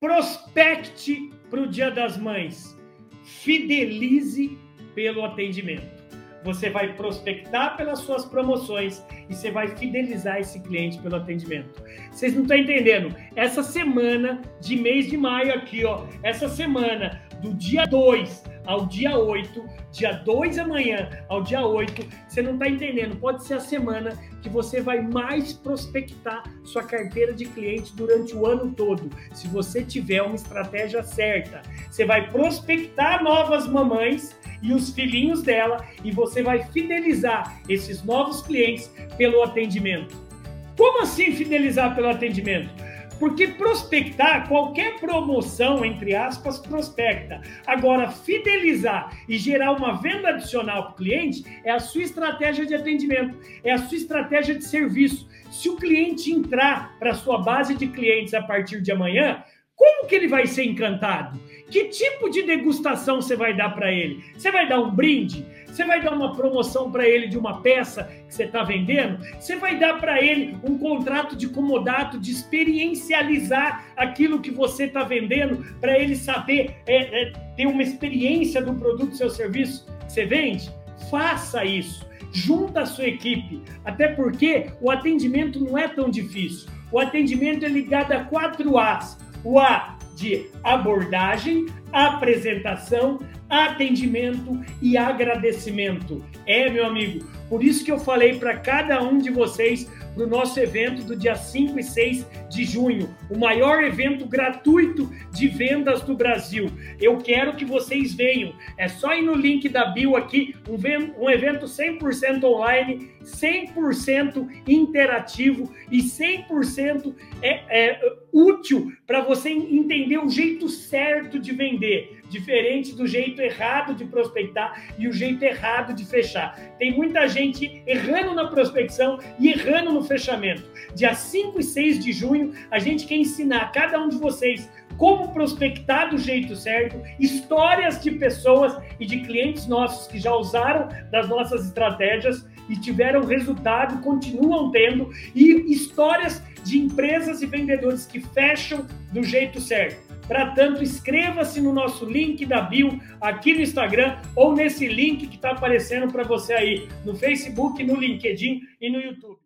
prospecte para o Dia das Mães. Fidelize pelo atendimento. Você vai prospectar pelas suas promoções e você vai fidelizar esse cliente pelo atendimento. Vocês não estão entendendo? Essa semana de mês de maio aqui, ó, essa semana do dia 2 ao dia 8, dia 2 amanhã ao dia 8, você não está entendendo. Pode ser a semana que você vai mais prospectar sua carteira de cliente durante o ano todo, se você tiver uma estratégia certa. Você vai prospectar novas mamães e os filhinhos dela e você vai fidelizar esses novos clientes pelo atendimento. Como assim fidelizar pelo atendimento? Porque prospectar, qualquer promoção, entre aspas, prospecta. Agora, fidelizar e gerar uma venda adicional para o cliente é a sua estratégia de atendimento, é a sua estratégia de serviço. Se o cliente entrar para a sua base de clientes a partir de amanhã, como que ele vai ser encantado? Que tipo de degustação você vai dar para ele? Você vai dar um brinde? Você vai dar uma promoção para ele de uma peça que você está vendendo? Você vai dar para ele um contrato de comodato, de experiencializar aquilo que você está vendendo, para ele saber é, é, ter uma experiência do produto, seu serviço que você vende? Faça isso. Junta a sua equipe. Até porque o atendimento não é tão difícil. O atendimento é ligado a quatro A's. O A de abordagem, apresentação, atendimento e agradecimento. É, meu amigo, por isso que eu falei para cada um de vocês para o nosso evento do dia 5 e 6 de junho, o maior evento gratuito de vendas do Brasil. Eu quero que vocês venham. É só ir no link da bio aqui, um, evento 100% online, 100% interativo e 100% é, é, útil para você entender o jeito certo de vender, diferente do jeito errado de prospectar e o jeito errado de fechar. Tem muita gente errando na prospecção e errando no fechamento. Dia 5 e 6 de junho, a gente quer ensinar a cada um de vocês como prospectar do jeito certo, histórias de pessoas e de clientes nossos que já usaram das nossas estratégias e tiveram resultado, continuam tendo, e histórias de empresas e vendedores que fecham do jeito certo. Para tanto, inscreva-se no nosso link da bio aqui no Instagram ou nesse link que está aparecendo para você aí no Facebook, no LinkedIn e no YouTube.